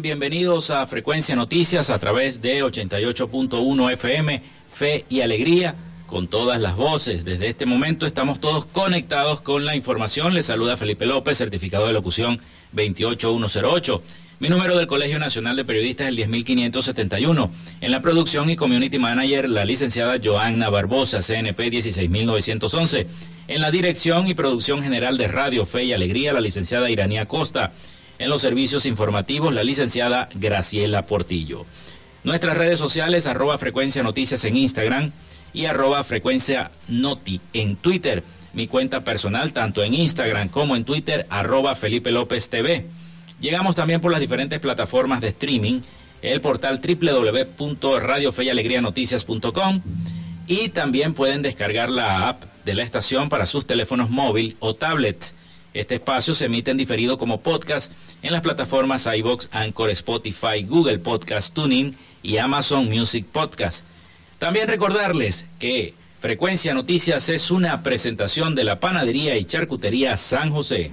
Bienvenidos a Frecuencia Noticias a través de 88.1 FM, Fe y Alegría, con todas las voces. Desde este momento estamos todos conectados con la información. Les saluda Felipe López, certificado de locución 28108. Mi número del Colegio Nacional de Periodistas es el 10571. En la producción y community manager, la licenciada Joanna Barbosa, CNP 16911. En la dirección y producción general de Radio Fe y Alegría, la licenciada Iranía Costa. En los servicios informativos, la licenciada Graciela Portillo. Nuestras redes sociales, arroba frecuencia noticias en Instagram y arroba frecuencia noti en Twitter. Mi cuenta personal, tanto en Instagram como en Twitter, arroba Felipe López TV. Llegamos también por las diferentes plataformas de streaming, el portal www.radiofeyalegrianoticias.com y también pueden descargar la app de la estación para sus teléfonos móvil o tablets. Este espacio se emite en diferido como podcast en las plataformas iBox, Anchor, Spotify, Google Podcast, TuneIn y Amazon Music Podcast. También recordarles que Frecuencia Noticias es una presentación de la panadería y charcutería San José.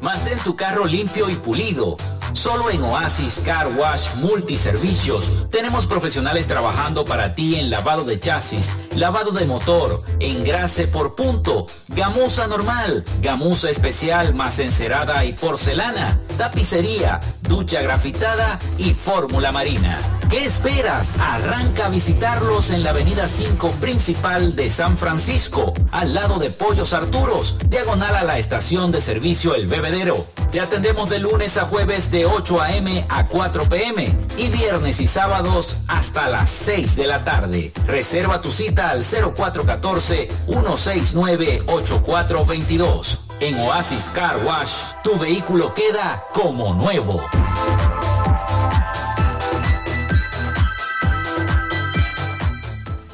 Mantén tu carro limpio y pulido. Solo en Oasis Car Wash Multiservicios tenemos profesionales trabajando para ti en lavado de chasis, lavado de motor, engrase por punto, gamuza normal, gamuza especial más encerada y porcelana, tapicería, ducha grafitada y fórmula marina. ¿Qué esperas? Arranca a visitarlos en la avenida 5 principal de San Francisco, al lado de Pollos Arturos, diagonal a la estación de servicio El Bebedero. Te atendemos de lunes a jueves de 8 a.m. a 4 p.m. y viernes y sábados hasta las 6 de la tarde. Reserva tu cita al 0414-169-8422. En Oasis Car Wash, tu vehículo queda como nuevo.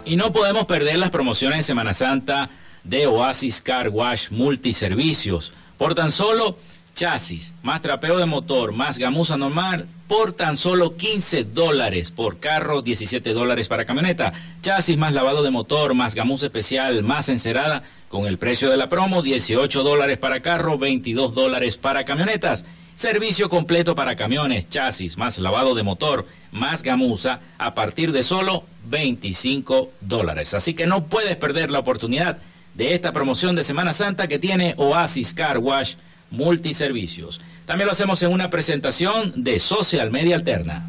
Y no podemos perder las promociones de Semana Santa de Oasis Car Wash Multiservicios. Por tan solo chasis, más trapeo de motor, más gamuza normal, por tan solo 15 dólares por carro, 17 dólares para camioneta. Chasis más lavado de motor, más gamuza especial, más encerada, con el precio de la promo, 18 dólares para carro, 22 dólares para camionetas. Servicio completo para camiones, chasis, más lavado de motor, más gamuza, a partir de solo 25 dólares. Así que no puedes perder la oportunidad de esta promoción de Semana Santa que tiene Oasis Car Wash Multiservicios. También lo hacemos en una presentación de Social Media Alterna.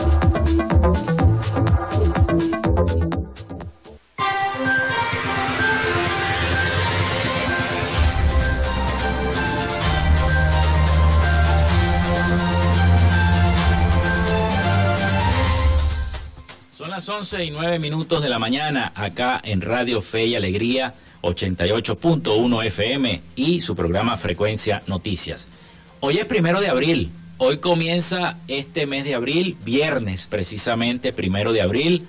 11 y 9 minutos de la mañana acá en Radio Fe y Alegría 88.1 FM y su programa Frecuencia Noticias. Hoy es primero de abril. Hoy comienza este mes de abril, viernes precisamente, primero de abril.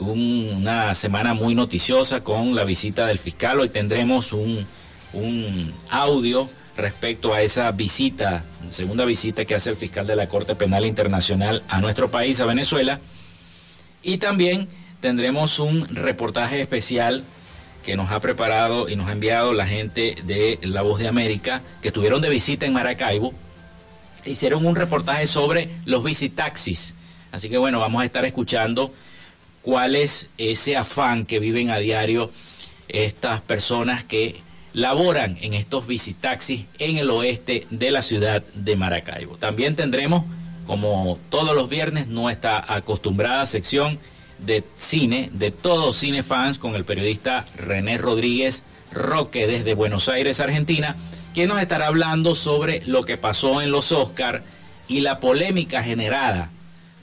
una semana muy noticiosa con la visita del fiscal. Hoy tendremos un, un audio respecto a esa visita, segunda visita que hace el fiscal de la Corte Penal Internacional a nuestro país, a Venezuela y también tendremos un reportaje especial que nos ha preparado y nos ha enviado la gente de La Voz de América, que estuvieron de visita en Maracaibo. Hicieron un reportaje sobre los visitaxis. Así que bueno, vamos a estar escuchando cuál es ese afán que viven a diario estas personas que laboran en estos visitaxis en el oeste de la ciudad de Maracaibo. También tendremos como todos los viernes, nuestra acostumbrada sección de cine, de todos cinefans, con el periodista René Rodríguez Roque desde Buenos Aires, Argentina, quien nos estará hablando sobre lo que pasó en los Oscars y la polémica generada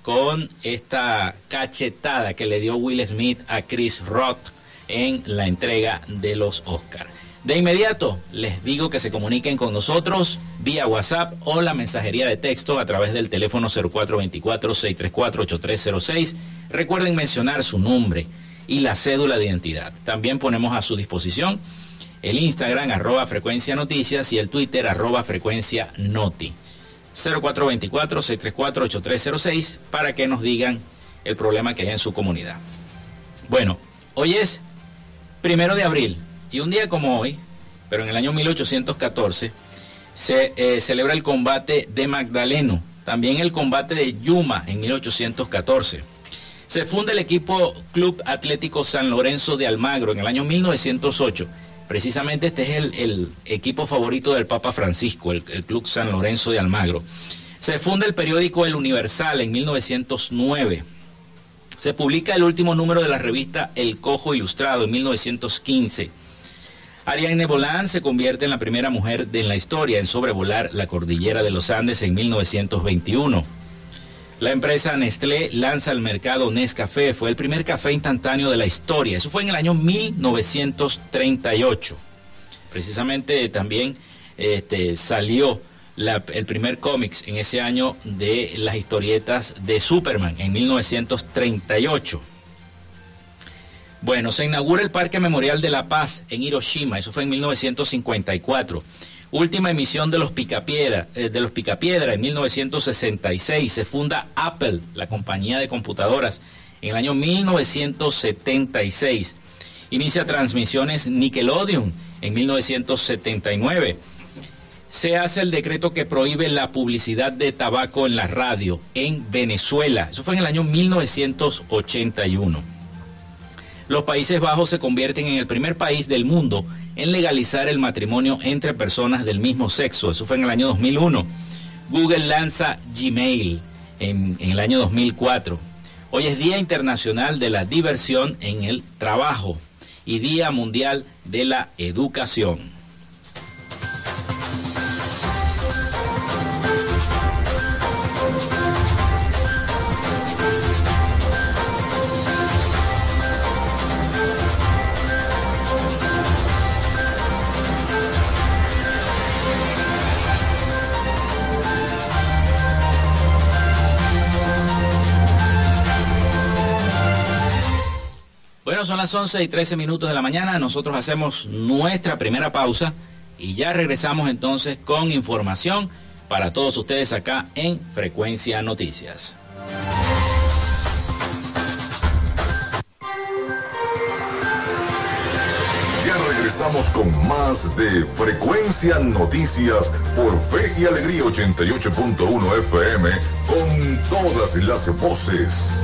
con esta cachetada que le dio Will Smith a Chris Rock en la entrega de los Oscars. De inmediato les digo que se comuniquen con nosotros vía WhatsApp o la mensajería de texto a través del teléfono 0424-634-8306. Recuerden mencionar su nombre y la cédula de identidad. También ponemos a su disposición el Instagram arroba frecuencia noticias y el Twitter arroba frecuencia noti. 0424-634-8306 para que nos digan el problema que hay en su comunidad. Bueno, hoy es primero de abril y un día como hoy, pero en el año 1814, se eh, celebra el combate de Magdaleno, también el combate de Yuma en 1814. Se funda el equipo Club Atlético San Lorenzo de Almagro en el año 1908. Precisamente este es el, equipo favorito del Papa Francisco, el, el Club San Lorenzo de Almagro. Se funda el periódico El Universal en 1909. Se publica el último número de la revista El Cojo Ilustrado en 1915. Ariane Bolán se convierte en la primera mujer de la historia en sobrevolar la cordillera de los Andes en 1921. La empresa Nestlé lanza al mercado Nescafé, fue el primer café instantáneo de la historia. Eso fue en el año 1938. Precisamente también este, salió el primer cómics en ese año de las historietas de Superman en 1938. Bueno, se inaugura el Parque Memorial de la Paz en Hiroshima, eso fue en 1954. Última emisión de los Picapiedra, eh, de los Picapiedra en 1966. Se funda Apple, la compañía de computadoras, en el año 1976. Inicia transmisiones Nickelodeon en 1979. Se hace el decreto que prohíbe la publicidad de tabaco en la radio en Venezuela. Eso fue en el año 1981 los Países Bajos se convierten en el primer país del mundo en legalizar el matrimonio entre personas del mismo sexo. Eso fue en el año 2001. Google lanza Gmail en, el año 2004. Hoy es Día Internacional de la Diversión en el Trabajo y Día Mundial de la Educación. Son las 11 y 13 minutos de la mañana. Nosotros hacemos nuestra primera pausa y ya regresamos entonces con información para todos ustedes acá en Frecuencia Noticias. Ya regresamos con más de Frecuencia Noticias por Fe y Alegría 88.1 FM con todas las voces.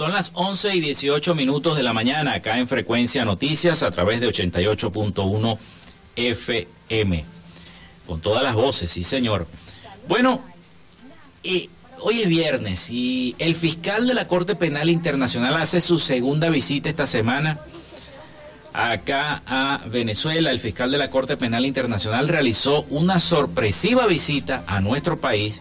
Son las 11 y 18 minutos de la mañana acá en Frecuencia Noticias a través de 88.1 FM. Con todas las voces, sí señor. Bueno, hoy es viernes y el fiscal de la Corte Penal Internacional hace su segunda visita esta semana acá a Venezuela. El fiscal de la Corte Penal Internacional realizó una sorpresiva visita a nuestro país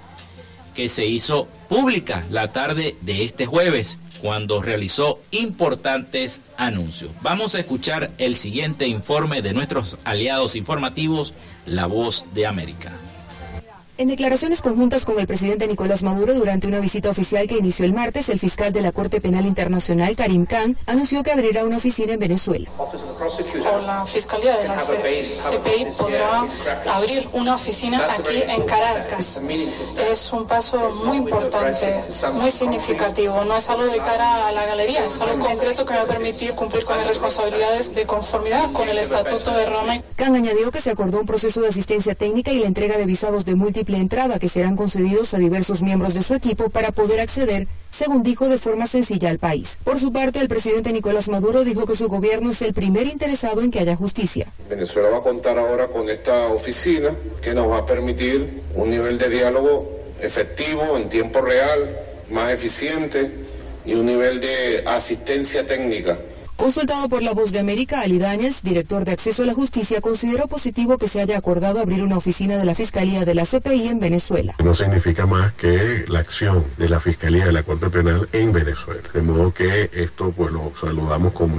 que se hizo pública la tarde de este jueves cuando realizó importantes anuncios. Vamos a escuchar el siguiente informe de nuestros aliados informativos, La Voz de América. En declaraciones conjuntas con el presidente Nicolás Maduro durante una visita oficial que inició el martes, el fiscal de la Corte Penal Internacional, Karim Khan, anunció que abrirá una oficina en Venezuela. la Fiscalía de la CPI podrá abrir una oficina aquí en Caracas. Es un paso muy importante, muy significativo. No es algo de cara a la galería, es algo concreto que va a permitir cumplir con las responsabilidades de conformidad con el Estatuto de Roma. Khan añadió que se acordó un proceso de asistencia técnica y la entrega de visados de múltiples la entrada que serán concedidos a diversos miembros de su equipo para poder acceder, según dijo, de forma sencilla al país. Por su parte, el presidente Nicolás Maduro dijo que su gobierno es el primer interesado en que haya justicia. Venezuela va a contar ahora con esta oficina que nos va a permitir un nivel de diálogo efectivo, en tiempo real, más eficiente y un nivel de asistencia técnica Consultado por La Voz de América, Ali Daniels, director de Acceso a la Justicia, consideró positivo que se haya acordado abrir una oficina de la Fiscalía de la CPI en Venezuela. No significa más que la acción de la Fiscalía de la Corte Penal en Venezuela. De modo que esto pues lo saludamos como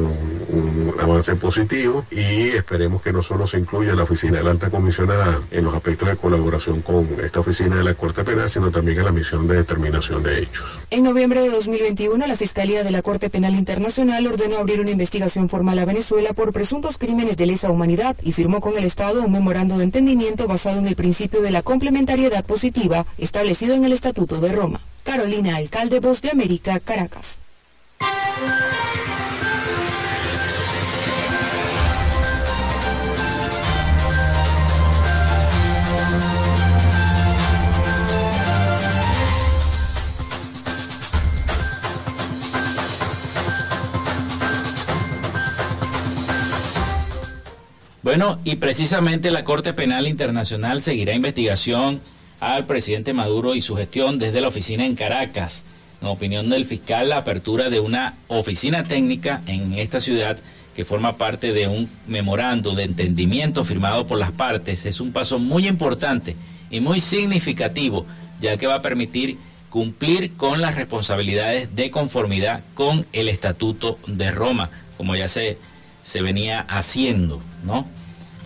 un, avance positivo y esperemos que no solo se incluya la oficina de la alta comisionada en los aspectos de colaboración con esta oficina de la Corte Penal, sino también en la misión de determinación de hechos. En noviembre de 2021, la Fiscalía de la Corte Penal Internacional ordenó abrir una investigación formal a Venezuela por presuntos crímenes de lesa humanidad y firmó con el Estado un memorando de entendimiento basado en el principio de la complementariedad positiva establecido en el Estatuto de Roma. Carolina Alcalde, Voz de América, Caracas. Bueno, y precisamente la Corte Penal Internacional seguirá investigación al presidente Maduro y su gestión desde la oficina en Caracas. En opinión del fiscal, la apertura de una oficina técnica en esta ciudad que forma parte de un memorando de entendimiento firmado por las partes es un paso muy importante y muy significativo, ya que va a permitir cumplir con las responsabilidades de conformidad con el Estatuto de Roma, como ya se, se venía haciendo, ¿no?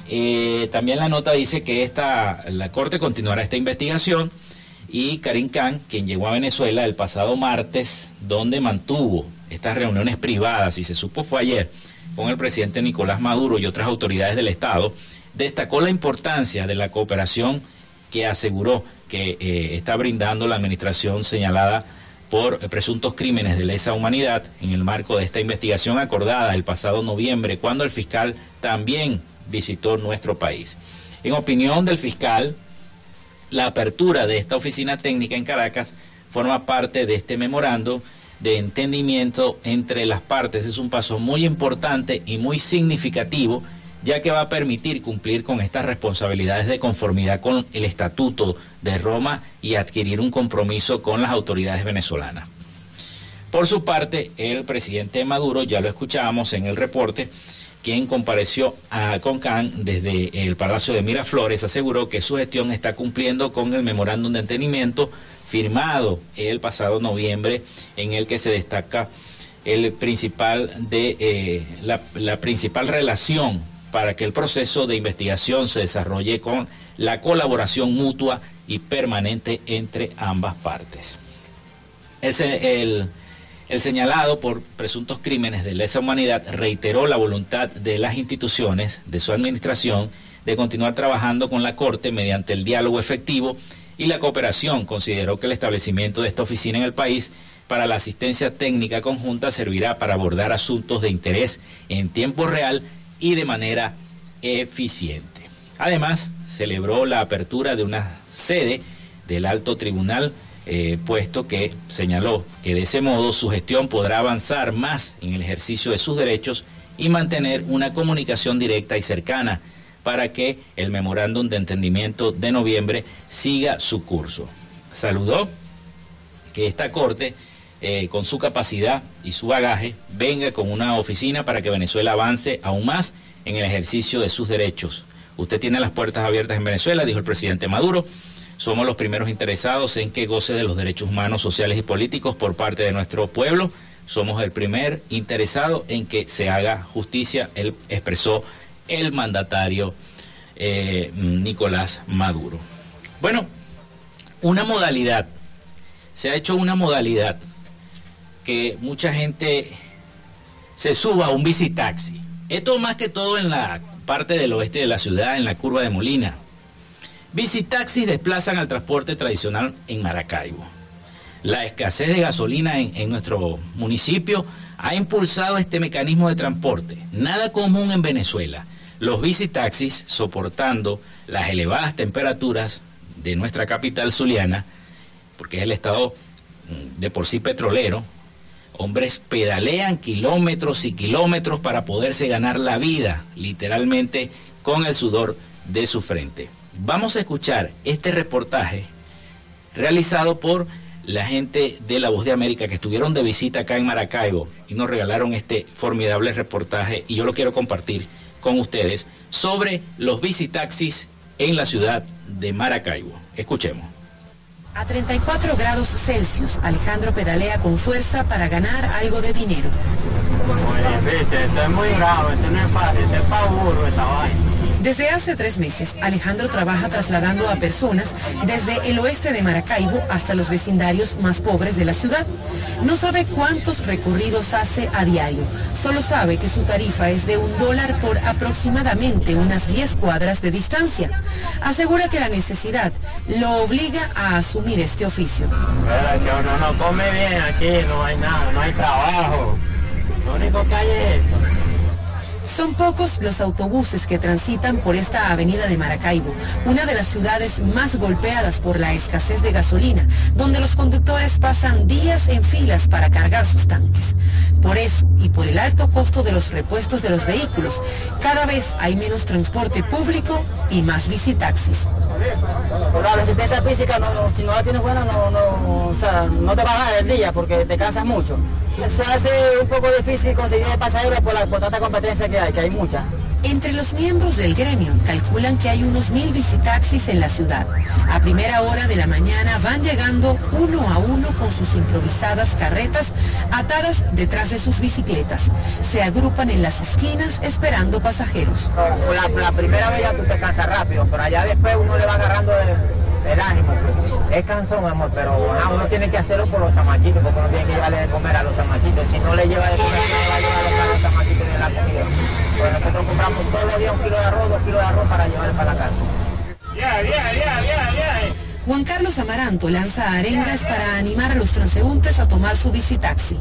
Eh, también la nota dice que esta, la Corte continuará esta investigación y Karim Khan, quien llegó a Venezuela el pasado martes, donde mantuvo estas reuniones privadas, y se supo fue ayer, con el presidente Nicolás Maduro y otras autoridades del Estado, destacó la importancia de la cooperación que aseguró que eh, está brindando la administración señalada por presuntos crímenes de lesa humanidad en el marco de esta investigación acordada el pasado noviembre, cuando el fiscal también visitó nuestro país. En opinión del fiscal, la apertura de esta oficina técnica en Caracas forma parte de este memorando de entendimiento entre las partes. Es un paso muy importante y muy significativo, ya que va a permitir cumplir con estas responsabilidades de conformidad con el Estatuto de Roma y adquirir un compromiso con las autoridades venezolanas. Por su parte, el presidente Maduro, ya lo escuchábamos en el reporte, quien compareció a Concán desde el Palacio de Miraflores, aseguró que su gestión está cumpliendo con el memorándum de entendimiento firmado el pasado noviembre, en el que se destaca eh, la principal relación para que el proceso de investigación se desarrolle con la colaboración mutua y permanente entre ambas partes. El, señalado por presuntos crímenes de lesa humanidad reiteró la voluntad de las instituciones, de su administración, de continuar trabajando con la Corte mediante el diálogo efectivo y la cooperación. Consideró que el establecimiento de esta oficina en el país para la asistencia técnica conjunta servirá para abordar asuntos de interés en tiempo real y de manera eficiente. Además, celebró la apertura de una sede del Alto Tribunal eh, puesto que señaló que de ese modo su gestión podrá avanzar más en el ejercicio de sus derechos y mantener una comunicación directa y cercana para que el memorándum de entendimiento de noviembre siga su curso. Saludó que esta Corte, eh, con su capacidad y su bagaje, venga con una oficina para que Venezuela avance aún más en el ejercicio de sus derechos. Usted tiene las puertas abiertas en Venezuela, dijo el presidente Maduro. Somos los primeros interesados en que goce de los derechos humanos, sociales y políticos por parte de nuestro pueblo. Somos el primer interesado en que se haga justicia, expresó el mandatario eh, Nicolás Maduro. Bueno, una modalidad, se ha hecho una modalidad que mucha gente se suba a un bicitaxi. Esto más que todo en la parte del oeste de la ciudad, en la curva de Molina. Bicitaxis desplazan al transporte tradicional en Maracaibo. La escasez de gasolina en, nuestro municipio ha impulsado este mecanismo de transporte, nada común en Venezuela. Los bicitaxis, soportando las elevadas temperaturas de nuestra capital zuliana, porque es el estado mm, de por sí petrolero, hombres pedalean kilómetros y kilómetros para poderse ganar la vida, literalmente con el sudor de su frente. Vamos a escuchar este reportaje realizado por la gente de La Voz de América que estuvieron de visita acá en Maracaibo y nos regalaron este formidable reportaje y yo lo quiero compartir con ustedes sobre los visitaxis en la ciudad de Maracaibo. Escuchemos. A 34 grados Celsius, Alejandro pedalea con fuerza para ganar algo de dinero. Muy esto es muy grave, esto no es fácil, esto es para esta vaina. Desde hace tres meses, Alejandro trabaja trasladando a personas desde el oeste de Maracaibo hasta los vecindarios más pobres de la ciudad. No sabe cuántos recorridos hace a diario, solo sabe que su tarifa es de un dólar por aproximadamente unas 10 cuadras de distancia. Asegura que la necesidad lo obliga a asumir este oficio. uno no come bien aquí, no hay nada, no hay trabajo. Lo único que hay es esto. Son pocos los autobuses que transitan por esta avenida de Maracaibo, una de las ciudades más golpeadas por la escasez de gasolina, donde los conductores pasan días en filas para cargar sus tanques. Por eso, y por el alto costo de los repuestos de los vehículos, cada vez hay menos transporte público y más visitaxis. La resistencia física, si no la tienes buena, no, no te va a dar el día porque te cansas mucho. Se hace un poco difícil conseguir pasajeros por la por tanta competencia que hay, que hay mucha. Entre los miembros del gremio calculan que hay unos mil visitaxis en la ciudad. A primera hora de la mañana van llegando uno a uno con sus improvisadas carretas atadas detrás de sus bicicletas. Se agrupan en las esquinas esperando pasajeros. La, primera vez ya tú te cansas rápido, pero allá después uno le va agarrando el, ánimo. Es cansón, amor, pero uno tiene que hacerlo por los chamaquitos, porque uno tiene que llevarle de comer a los chamaquitos. Si no le lleva de comer, no va a llevar a los chamaquitos de la comida. Pues nosotros compramos todos los días un kilo de arroz, dos kilos de arroz para llevarle para la casa. Ya, ya, ya, ya, ya. Juan Carlos Amaranto lanza arengas para animar a los transeúntes a tomar su visitaxi.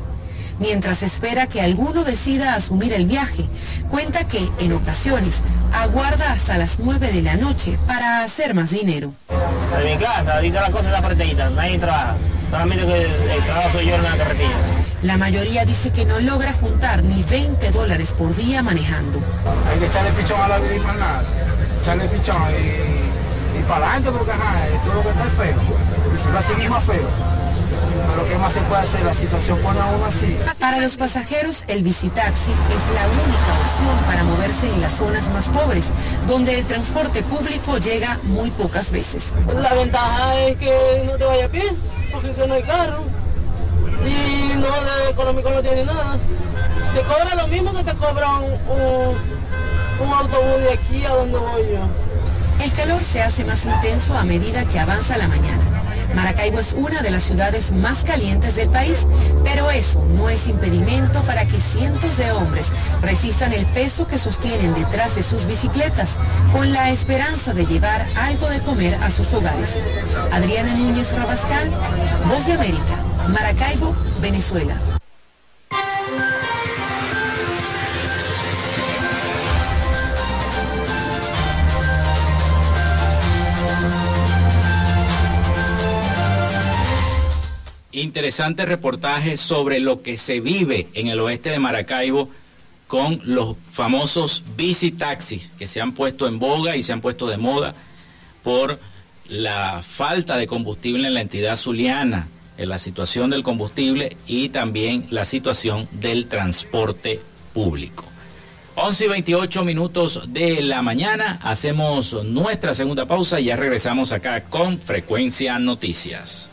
Mientras espera que alguno decida asumir el viaje, cuenta que, en ocasiones, aguarda hasta las 9 de la noche para hacer más dinero. En mi casa, ahorita la cosa es la partidita, nadie trabaja. Solamente que el trabajo soy yo en la carretilla. La mayoría dice que no logra juntar ni 20 dólares por día manejando. Hay que echarle pichón a la vida y más nada. Echarle pichón y, y para adelante porque ajá, todo lo que está es feo. Y si va a seguir más feo. Pero ¿qué más se puede hacer? La situación pone aún así. Para los pasajeros, el visitaxi es la única opción para moverse en las zonas más pobres, donde el transporte público llega muy pocas veces. La ventaja es que no te vaya a pie, porque no hay carro y no, de económico no tiene nada. Te cobra lo mismo que te cobra un, un, autobús de aquí a donde voy yo. El calor se hace más intenso a medida que avanza la mañana. Maracaibo es una de las ciudades más calientes del país, pero eso no es impedimento para que cientos de hombres resistan el peso que sostienen detrás de sus bicicletas, con la esperanza de llevar algo de comer a sus hogares. Adriana Núñez Rabascal, Voz de América. Maracaibo, Venezuela. Interesante reportaje sobre lo que se vive en el oeste de Maracaibo con los famosos bici taxis que se han puesto en boga y se han puesto de moda por la falta de combustible en la entidad zuliana en la situación del combustible y también la situación del transporte público. 11 y 28 minutos de la mañana, hacemos nuestra segunda pausa y ya regresamos acá con Frecuencia Noticias.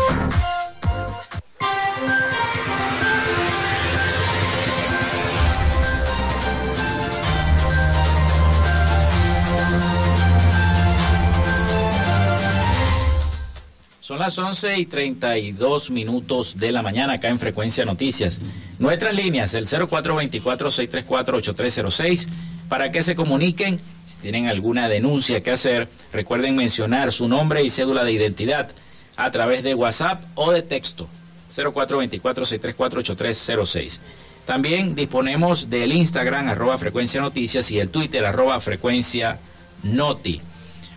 Las 11 y 32 minutos de la mañana acá en Frecuencia Noticias. Nuestras líneas, el 0424-634-8306, para que se comuniquen. Si tienen alguna denuncia que hacer, recuerden mencionar su nombre y cédula de identidad a través de WhatsApp o de texto. 0424-634-8306. También disponemos del Instagram, arroba Frecuencia Noticias, y el Twitter, arroba Frecuencia Noti.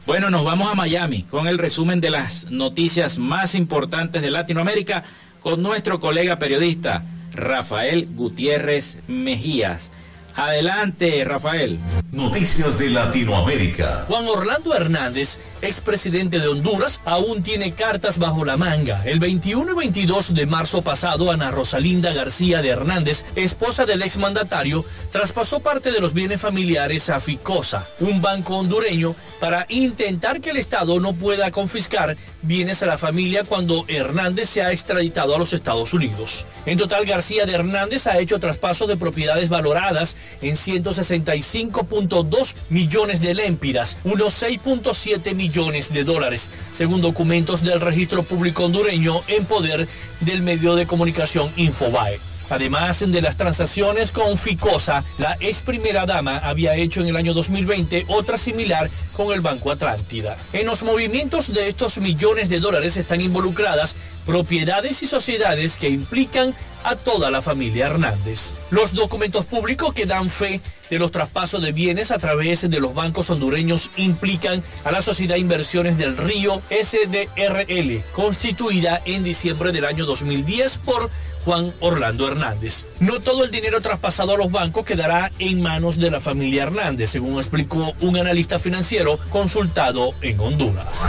Bueno, nos vamos a Miami con el resumen de las noticias más importantes de Latinoamérica con nuestro colega periodista Rafael Gutiérrez Mejías. Adelante, Rafael. Noticias de Latinoamérica. Juan Orlando Hernández, expresidente de Honduras, aún tiene cartas bajo la manga. El 21 y 22 de marzo pasado, Ana Rosalinda García de Hernández, esposa del exmandatario, traspasó parte de los bienes familiares a Ficosa, un banco hondureño, para intentar que el Estado no pueda confiscar bienes a la familia cuando Hernández se ha extraditado a los Estados Unidos. En total, García de Hernández ha hecho traspasos de propiedades valoradas en 165.2 millones de lempiras, unos 6.7 millones de dólares, según documentos del registro público hondureño en poder del medio de comunicación Infobae. Además de las transacciones con Ficosa, la ex primera dama había hecho en el año 2020 otra similar con el Banco Atlántida. En los movimientos de estos millones de dólares están involucradas propiedades y sociedades que implican a toda la familia Hernández. Los documentos públicos que dan fe de los traspasos de bienes a través de los bancos hondureños implican a la Sociedad Inversiones del Río SDRL, constituida en diciembre del año 2010 por Juan Orlando Hernández. No todo el dinero traspasado a los bancos quedará en manos de la familia Hernández, según explicó un analista financiero consultado en Honduras.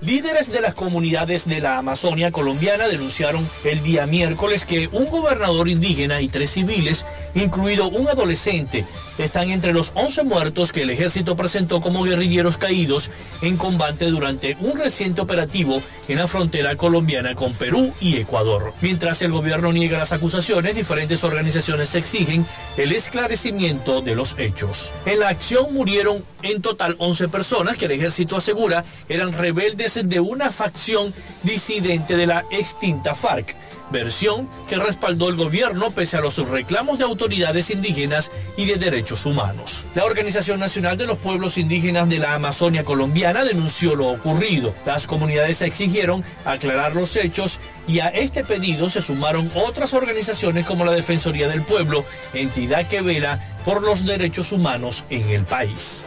Líderes de las comunidades de la Amazonia colombiana denunciaron el día miércoles que un gobernador indígena y tres civiles, incluido un adolescente, están entre los 11 muertos que el ejército presentó como guerrilleros caídos en combate durante un reciente operativo en la frontera colombiana con Perú y Ecuador. Mientras el gobierno niega las acusaciones, diferentes organizaciones exigen el esclarecimiento de los hechos. En la acción murieron en total 11 personas que el ejército asegura eran rebeldes de una facción disidente de la extinta FARC versión que respaldó el gobierno pese a los reclamos de autoridades indígenas y de derechos humanos. La Organización Nacional de los Pueblos Indígenas de la Amazonia colombiana denunció lo ocurrido. Las comunidades exigieron aclarar los hechos y a este pedido se sumaron otras organizaciones como la Defensoría del Pueblo, entidad que vela por los derechos humanos en el país.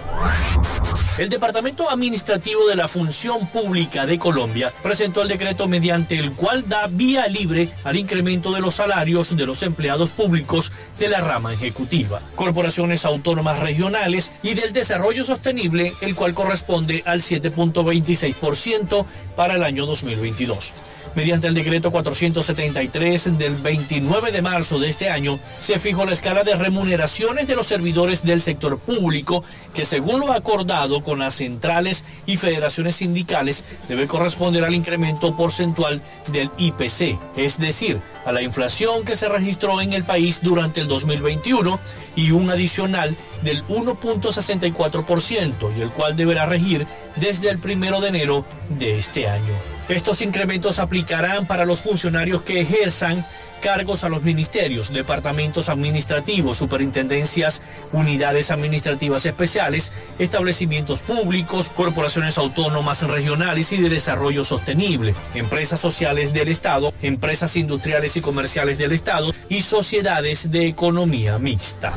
El Departamento Administrativo de la Función Pública de Colombia presentó el decreto mediante el cual da vía libre al incremento de los salarios de los empleados públicos de la rama ejecutiva, corporaciones autónomas regionales y del desarrollo sostenible, el cual corresponde al 7.26% para el año 2022. Mediante el decreto 473 del 29 de marzo de este año, se fijó la escala de remuneraciones de los servidores del sector público, que según lo acordado con las centrales y federaciones sindicales, debe corresponder al incremento porcentual del IPC, es decir, a la inflación que se registró en el país durante el 2021 y un adicional del 1.64% y el cual deberá regir desde el primero de enero de este año. Estos incrementos aplicarán para los funcionarios que ejerzan cargos a los ministerios, departamentos administrativos, superintendencias, unidades administrativas especiales, establecimientos públicos, corporaciones autónomas regionales y de desarrollo sostenible, empresas sociales del Estado, empresas industriales y comerciales del Estado y sociedades de economía mixta.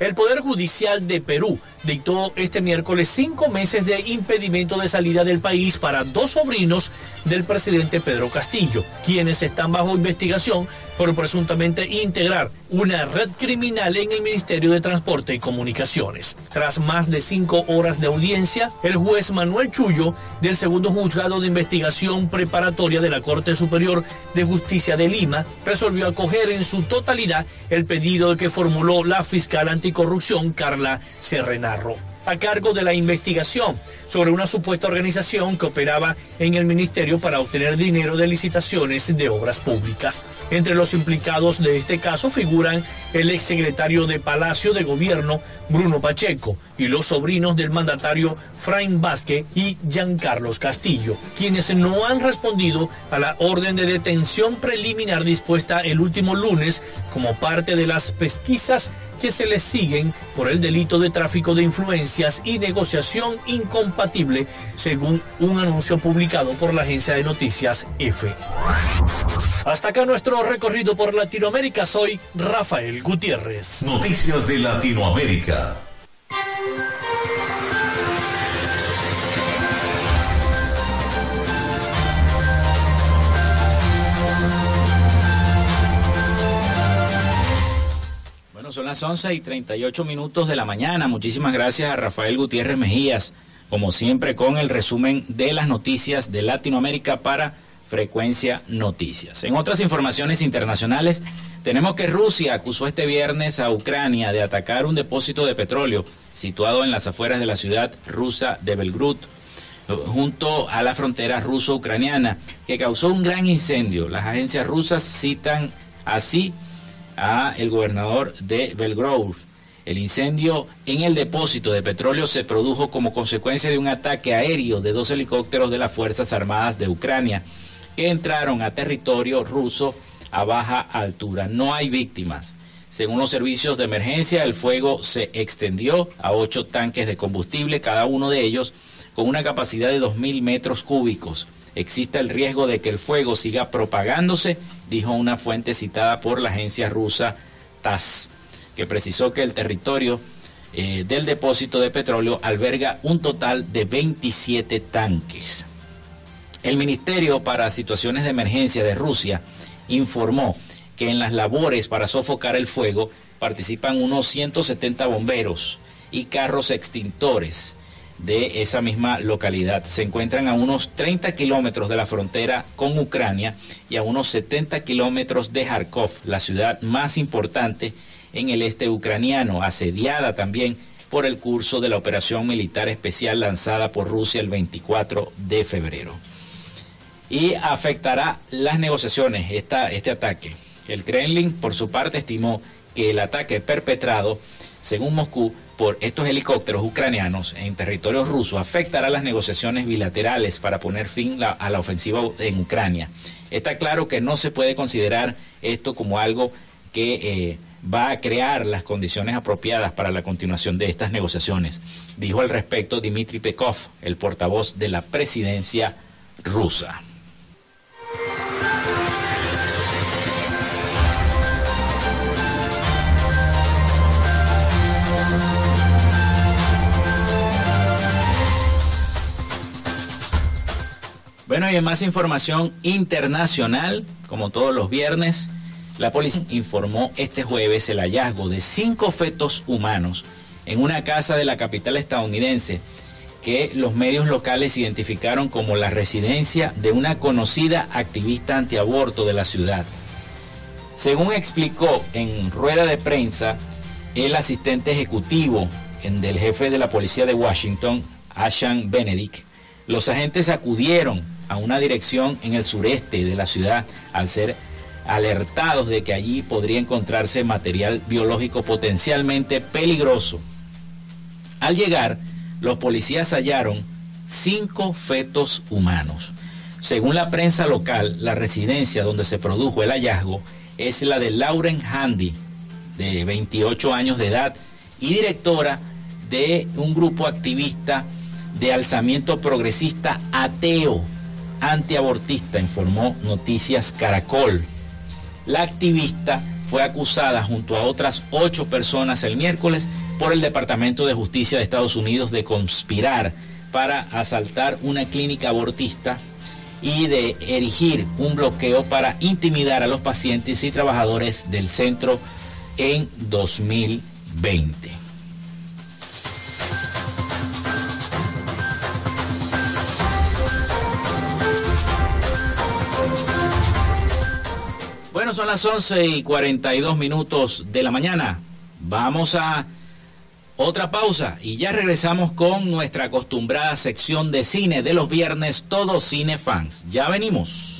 El Poder Judicial de Perú dictó este miércoles cinco meses de impedimento de salida del país para dos sobrinos del presidente Pedro Castillo, quienes están bajo investigación por presuntamente integrar una red criminal en el Ministerio de Transporte y Comunicaciones. Tras más de cinco horas de audiencia, el juez Manuel Chullo, del segundo juzgado de investigación preparatoria de la Corte Superior de Justicia de Lima, resolvió acoger en su totalidad el pedido que formuló la fiscal anticorrupción Carla Serrenarro a cargo de la investigación sobre una supuesta organización que operaba en el ministerio para obtener dinero de licitaciones de obras públicas. Entre los implicados de este caso figuran el exsecretario de Palacio de Gobierno, Bruno Pacheco, y los sobrinos del mandatario Fraim Vázquez y Giancarlos Castillo, quienes no han respondido a la orden de detención preliminar dispuesta el último lunes como parte de las pesquisas que se les siguen por el delito de tráfico de influencias y negociación incompatible, según un anuncio publicado por la agencia de noticias EFE. Hasta acá nuestro recorrido por Latinoamérica. Soy Rafael Gutiérrez. Noticias de Latinoamérica. Bueno, son las 11 y 38 minutos de la mañana. Muchísimas gracias a Rafael Gutiérrez Mejías, como siempre, con el resumen de las noticias de Latinoamérica para Frecuencia Noticias. En otras informaciones internacionales, tenemos que Rusia acusó este viernes a Ucrania de atacar un depósito de petróleo situado en las afueras de la ciudad rusa de Belgrud, junto a la frontera ruso-ucraniana, que causó un gran incendio. Las agencias rusas citan así a el gobernador de Belgrove. El incendio en el depósito de petróleo se produjo como consecuencia de un ataque aéreo de dos helicópteros de las Fuerzas Armadas de Ucrania que entraron a territorio ruso a baja altura. No hay víctimas. Según los servicios de emergencia, el fuego se extendió a ocho tanques de combustible, cada uno de ellos con una capacidad de 2.000 metros cúbicos. Existe el riesgo de que el fuego siga propagándose dijo una fuente citada por la agencia rusa TASS, que precisó que el territorio eh, del depósito de petróleo alberga un total de 27 tanques. El Ministerio para Situaciones de Emergencia de Rusia informó que en las labores para sofocar el fuego participan unos 170 bomberos y carros extintores de esa misma localidad. Se encuentran a unos 30 kilómetros de la frontera con Ucrania y a unos 70 kilómetros de Kharkov, la ciudad más importante en el este ucraniano, asediada también por el curso de la operación militar especial lanzada por Rusia el 24 de febrero. Y afectará las negociaciones este ataque. El Kremlin, por su parte, estimó que el ataque perpetrado, según Moscú, por estos helicópteros ucranianos en territorio ruso afectará las negociaciones bilaterales para poner fin a la ofensiva en Ucrania. Está claro que no se puede considerar esto como algo que eh, va a crear las condiciones apropiadas para la continuación de estas negociaciones, dijo al respecto Dmitry Pekov, el portavoz de la presidencia rusa. Bueno, y en más información internacional, como todos los viernes, la policía informó este jueves el hallazgo de cinco fetos humanos en una casa de la capital estadounidense que los medios locales identificaron como la residencia de una conocida activista antiaborto de la ciudad. Según explicó en rueda de prensa el asistente ejecutivo del jefe de la policía de Washington, Ashan Benedict, los agentes acudieron a una dirección en el sureste de la ciudad al ser alertados de que allí podría encontrarse material biológico potencialmente peligroso. Al llegar, los policías hallaron cinco fetos humanos. Según la prensa local, la residencia donde se produjo el hallazgo es la de Lauren Handy, de 28 años de edad y directora de un grupo activista de alzamiento progresista ateo antiabortista, informó Noticias Caracol. La activista fue acusada junto a otras ocho personas el miércoles por el Departamento de Justicia de Estados Unidos de conspirar para asaltar una clínica abortista y de erigir un bloqueo para intimidar a los pacientes y trabajadores del centro en 2020. Son las 11 y 42 minutos de la mañana. Vamos a otra pausa y ya regresamos con nuestra acostumbrada sección de cine de los viernes, todos cine fans. Ya venimos.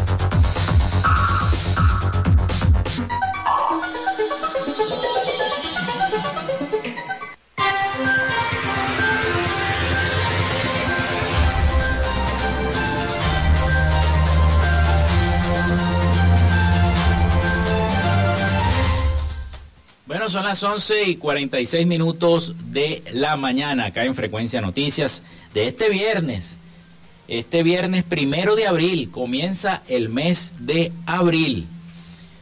Son las 11 y 46 minutos de la mañana acá en Frecuencia Noticias de este viernes. Este viernes primero de abril comienza el mes de abril.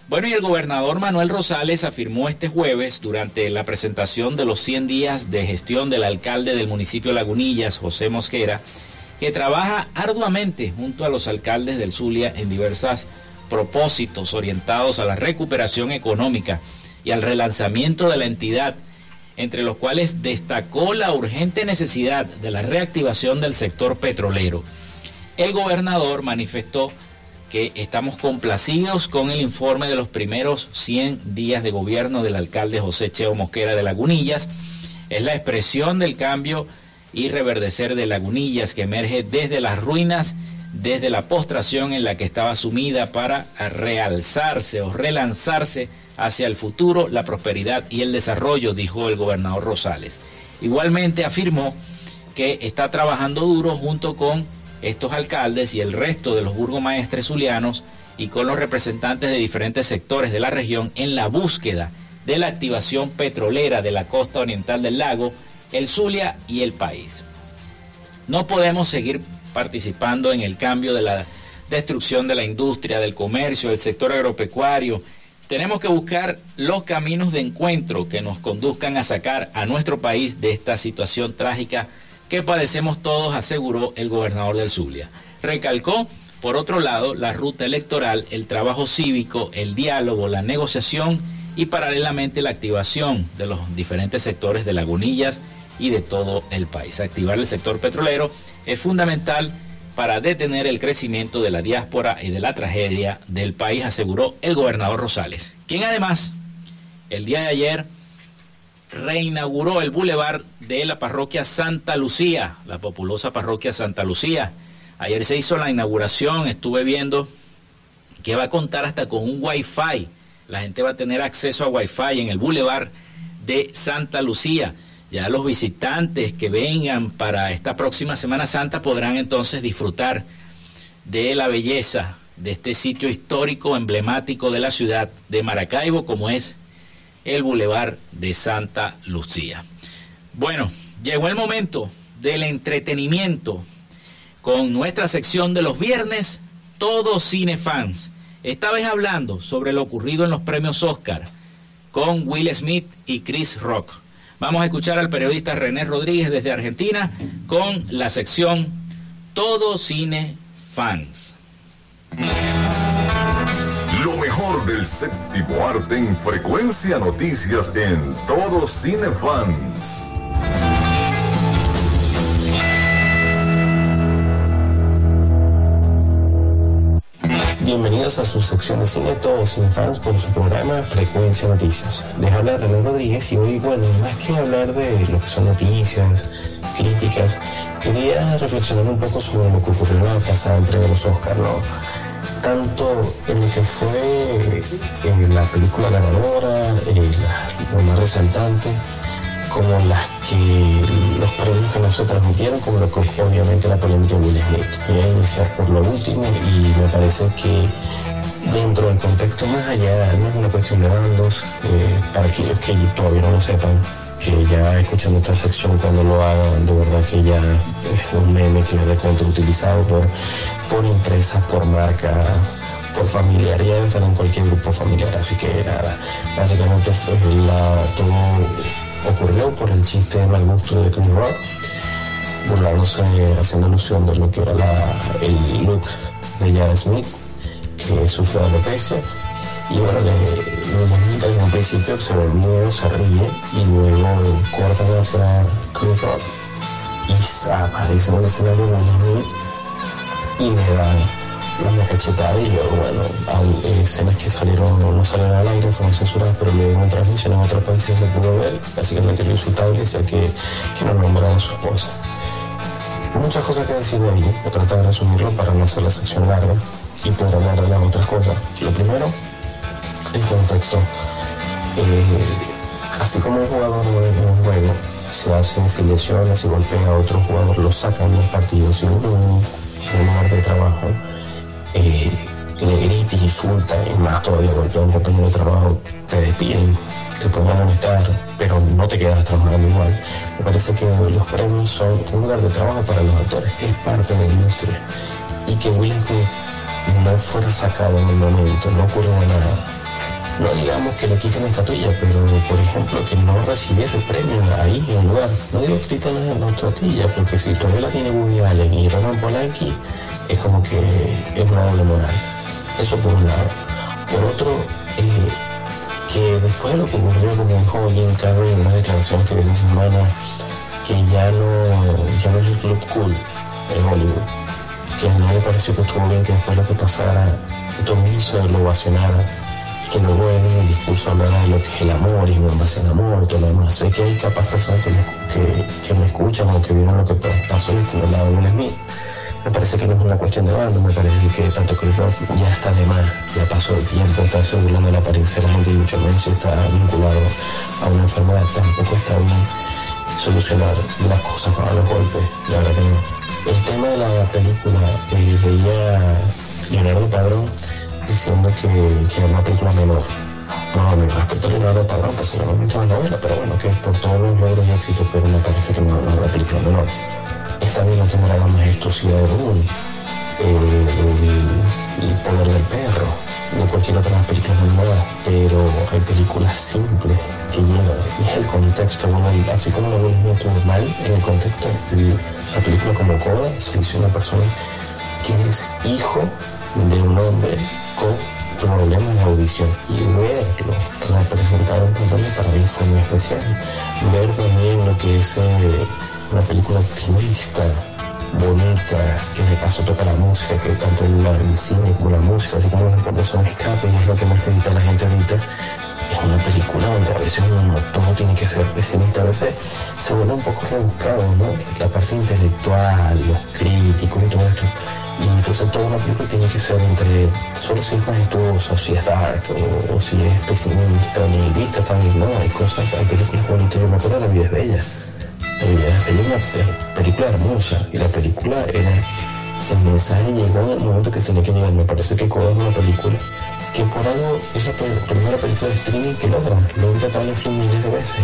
Bueno, y el gobernador Manuel Rosales afirmó este jueves durante la presentación de los 100 días de gestión del alcalde del municipio Lagunillas, José Mosquera, que trabaja arduamente junto a los alcaldes del Zulia en diversos propósitos orientados a la recuperación económica y al relanzamiento de la entidad, entre los cuales destacó la urgente necesidad de la reactivación del sector petrolero. El gobernador manifestó que estamos complacidos con el informe de los primeros 100 días de gobierno del alcalde José Cheo Mosquera de Lagunillas. Es la expresión del cambio y reverdecer de Lagunillas que emerge desde las ruinas, desde la postración en la que estaba sumida para realzarse o relanzarse hacia el futuro, la prosperidad y el desarrollo, dijo el gobernador Rosales. Igualmente afirmó que está trabajando duro junto con estos alcaldes y el resto de los burgomaestres zulianos y con los representantes de diferentes sectores de la región en la búsqueda de la activación petrolera de la costa oriental del lago, el Zulia y el país. No podemos seguir participando en el cambio de la destrucción de la industria, del comercio, del sector agropecuario, tenemos que buscar los caminos de encuentro que nos conduzcan a sacar a nuestro país de esta situación trágica que padecemos todos, aseguró el gobernador del Zulia. Recalcó, por otro lado, la ruta electoral, el trabajo cívico, el diálogo, la negociación y paralelamente la activación de los diferentes sectores de Lagunillas y de todo el país. Activar el sector petrolero es fundamental para detener el crecimiento de la diáspora y de la tragedia del país, aseguró el gobernador Rosales, quien además el día de ayer reinauguró el bulevar de la parroquia Santa Lucía, la populosa parroquia Santa Lucía. Ayer se hizo la inauguración, estuve viendo que va a contar hasta con un wifi. La gente va a tener acceso a wifi en el bulevar de Santa Lucía. Ya los visitantes que vengan para esta próxima Semana Santa podrán entonces disfrutar de la belleza de este sitio histórico emblemático de la ciudad de Maracaibo, como es el Boulevard de Santa Lucía. Bueno, llegó el momento del entretenimiento con nuestra sección de los viernes, Todos Cinefans. Esta vez hablando sobre lo ocurrido en los premios Oscar con Will Smith y Chris Rock. Vamos a escuchar al periodista René Rodríguez desde Argentina con la sección Todo Cine Fans. Lo mejor del séptimo arte en frecuencia noticias en Todo Cine Fans. Bienvenidos a su sección de cine Todos Sin Fans por su programa Frecuencia Noticias. Les habla René Rodríguez y hoy, bueno, más que hablar de lo que son noticias, críticas, quería reflexionar un poco sobre lo que ocurrió la pasada entrega de los Oscars, ¿no? Tanto en lo que fue en eh, la película ganadora, eh, la, más resaltante, como las que los premios que no se transmitieron, como obviamente la polémica de Will Smith. Voy a iniciar por lo último y me parece que dentro del contexto más allá, no es una cuestión de bandos, eh, para aquellos que todavía no lo sepan, que ya escuchan esta sección cuando lo hagan, de verdad que ya es un meme que es de contra utilizado por, por empresas, por marca, por familiar, ya en cualquier grupo familiar, así que nada, básicamente fue la, todo ocurrió por el chiste de mal gusto de Chris Rock, burlándose, haciendo alusión de lo que era la, el look de Jada Smith, que sufre de alopecia. Y bueno, le, le en un principio se ve el video, se ríe y luego cortan hacia Chris Rock y aparece en el escenario Will Smith y le da una cachetada y bueno, hay escenas que salieron, no, no salieron al aire, fueron censuradas, pero luego en transmisión en otros países se pudo ver, básicamente lo insultable es que, que no nombraron a su esposa. Muchas cosas que decir de ahí, voy a tratar de resumirlo para no hacer la sección larga y poder hablar de las otras cosas. Lo primero, el contexto. Eh, así como un jugador en un juego se hace, se lesiona, se golpea a otro jugador, lo sacan del partido, uno en un lugar de trabajo eh, le grita y insulta, y más todavía golpea a un compañero de trabajo, te despiden, te pueden amonestar, pero no te quedas trabajando igual. Me parece que los premios son un lugar de trabajo para los actores, es parte de la industria. Y que Will Smith no fuera sacado en el momento, no ocurrió nada no digamos que le quiten esta estatuilla, pero por ejemplo que no recibiera el premio ahí en el lugar. No digo que quiten la estatuilla, porque si todavía la tiene Woody Allen y Roman Polanski, es como que es una doble moral. Eso por un lado. Por otro, eh, que después de lo que ocurrió, como dijo Jim Carrey en una declaración que dio esa semana, que ya no, ya no es el club cool en Hollywood. Que no me pareció que estuvo bien que después de lo que pasara, todo el mundo se lo ovacionara que luego en el discurso hablará de lo que es el amor y en base al amor todo lo demás. Sé que hay capaz que me, que, que me escuchan o que vieron lo que pasó en este lado de Will. Me parece que no es una cuestión de bando, me parece que tanto Chris Rock ya está de más, ya pasó el tiempo, está burlando la apariencia de la gente y mucho menos si está vinculado a una enfermedad, tampoco está bien solucionar las cosas con los golpes, la verdad que no. El tema de la película, eh, veía Leonardo Padrón diciendo que, que era una película menor. No, mi respeto a Leonardo Padrón, pues se llama mucho la novela, pero bueno, que por todos los logros y éxitos, pero me parece que no es una película menor. Esta bien no tendrá la majestuosidad de Boone, eh, poder del perro, de cualquier otra películas nuevas, pero hay películas simples que llevan, y es el contexto, así como la Will Smith mal en el contexto, la película como Coda se hizo una persona que es hijo de un hombre con problemas de audición y verlo representado en pantalla para mí fue muy especial. Ver también lo que es eh, una película optimista, bonita, que de paso toca la música, que tanto el, cine como la música, así como los deportes son escape y es lo que más necesita la gente ahorita. Es una película donde a veces uno todo tiene que ser pesimista, a veces se vuelve un poco rebuscado, ¿no? La parte intelectual, los críticos y todo esto y entonces toda una película tiene que ser entre solo si es majestuoso, si es dark, o, o si es pesimista o nihilista también, no, hay cosas, hay películas bonitas, yo me acuerdo La vida es bella. Es una película hermosa y la película era, el mensaje llegó en el momento que tenía que llegar, me parece que Coda es una película que por algo es la primera película de streaming que logra, lo he intentado en miles de veces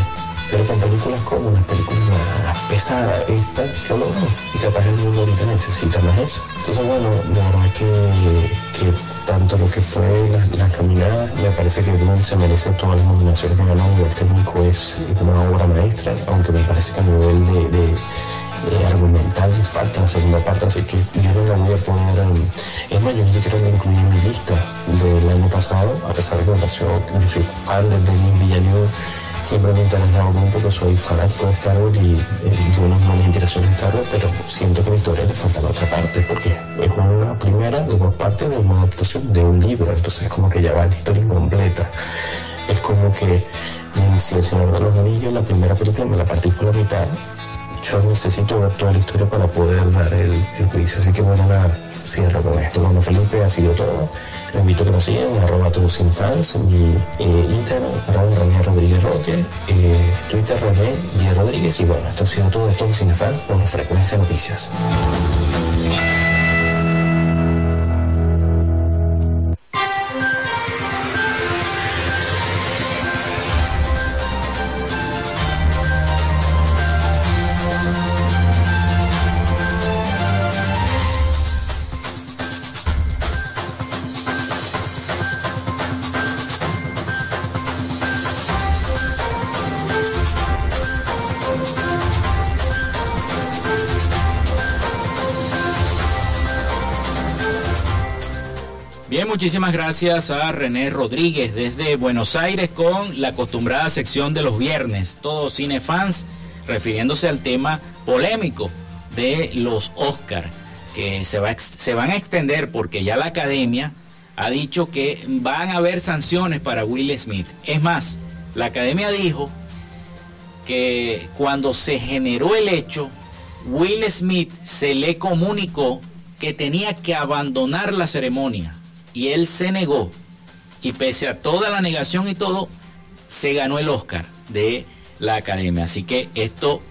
pero con películas como las películas más pesadas, esta lo logró. Y capaz el mundo ahorita necesita más eso. Entonces, bueno, de verdad que, que tanto lo que fue las la nominadas, me parece que se merece todas las nominaciones que ganó. El técnico es una obra maestra, aunque me parece que a nivel de, de argumental falta la segunda parte, así que yo no la voy a poner en... Es más, yo ni siquiera la incluí en mi lista del año pasado, a pesar de que me pareció, yo soy fan de Denis Villeneuve siempre me ha interesado mucho porque soy fanático de Star Wars y eh, me interesa en Star Wars, pero siento que la historia le falta la otra parte porque es una primera de dos partes de una adaptación de un libro, entonces es como que ya va la historia incompleta. Es como que si El Señor de los Anillos, la primera película me la partí por la mitad, yo necesito ver toda la historia para poder dar el, el juicio, así que bueno, nada, cierro con esto. Bueno, Felipe, ha sido todo. Les invito a que nos sigan, arroba todos sin fans, mi eh, Instagram, arroba René Rodríguez Roque, eh, Twitter René Díaz Rodríguez, y bueno, esto ha sido todo de todos sin fans por Frecuencia Noticias. Muchísimas gracias a René Rodríguez desde Buenos Aires con la acostumbrada sección de los viernes, todos cinefans, refiriéndose al tema polémico de los Oscar, que se, va, se van a extender porque ya la academia ha dicho que van a haber sanciones para Will Smith. Es más, la academia dijo que cuando se generó el hecho, Will Smith se le comunicó que tenía que abandonar la ceremonia y él se negó. Y pese a toda la negación y todo, se ganó el Oscar de la academia. Así que esto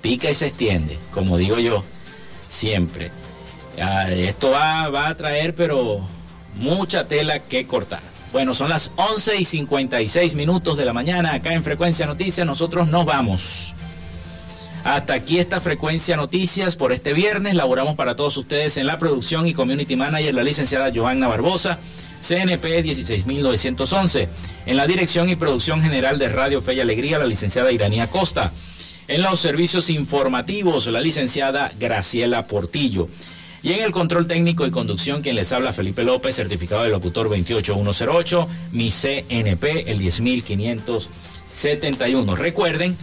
pica y se extiende, como digo yo siempre. Ah, esto va, va a traer, pero mucha tela que cortar. Bueno, son las 11 y 56 minutos de la mañana acá en Frecuencia Noticias. Nosotros nos vamos. Hasta aquí esta frecuencia noticias por este viernes. Laboramos para todos ustedes en la producción y community manager la licenciada Joanna Barbosa, CNP 16911. En la dirección y producción general de Radio Fe y Alegría, la licenciada Iranía Costa. En los servicios informativos, la licenciada Graciela Portillo. Y en el control técnico y conducción, quien les habla Felipe López, certificado de locutor 28108, mi CNP, el 10571. Recuerden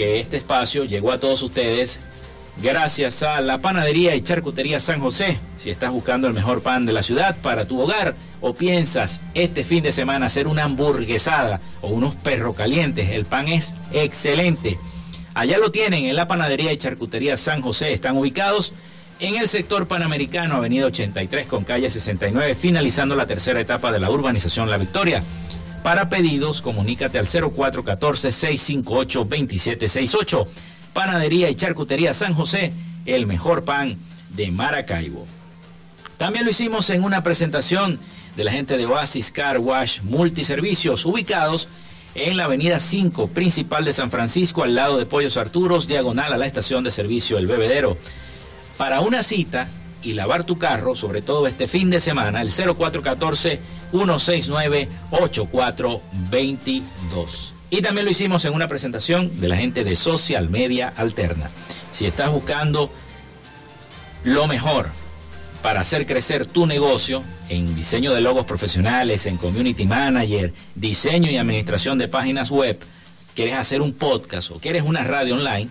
que este espacio llegó a todos ustedes gracias a la panadería y charcutería San José. Si estás buscando el mejor pan de la ciudad para tu hogar o piensas este fin de semana hacer una hamburguesada o unos perros calientes, el pan es excelente. Allá lo tienen en la panadería y charcutería San José. Están ubicados en el sector panamericano, avenida 83 con calle 69, finalizando la tercera etapa de la urbanización La Victoria. Para pedidos, comunícate al 0414-658-2768. Panadería y Charcutería San José, el mejor pan de Maracaibo. También lo hicimos en una presentación de la gente de Oasis Car Wash Multiservicios, ubicados en la avenida 5 principal de San Francisco, al lado de Pollos Arturos, diagonal a la estación de servicio El Bebedero. Para una cita y lavar tu carro, sobre todo este fin de semana, el 0414 169-8422. Y también lo hicimos en una presentación de la gente de Social Media Alterna. Si estás buscando lo mejor para hacer crecer tu negocio en diseño de logos profesionales, en community manager, diseño y administración de páginas web, quieres hacer un podcast o quieres una radio online,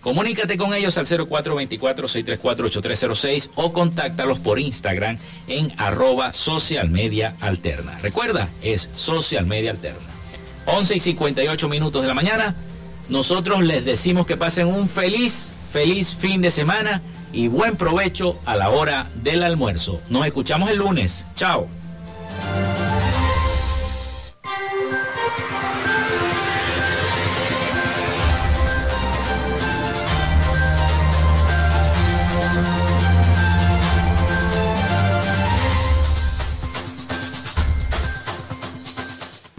Comunícate con ellos al 0424-634-8306 o contáctalos por Instagram en arroba social media alterna. Recuerda, es social media alterna. 11 y 58 minutos de la mañana. Nosotros les decimos que pasen un feliz, feliz fin de semana y buen provecho a la hora del almuerzo. Nos escuchamos el lunes. Chao.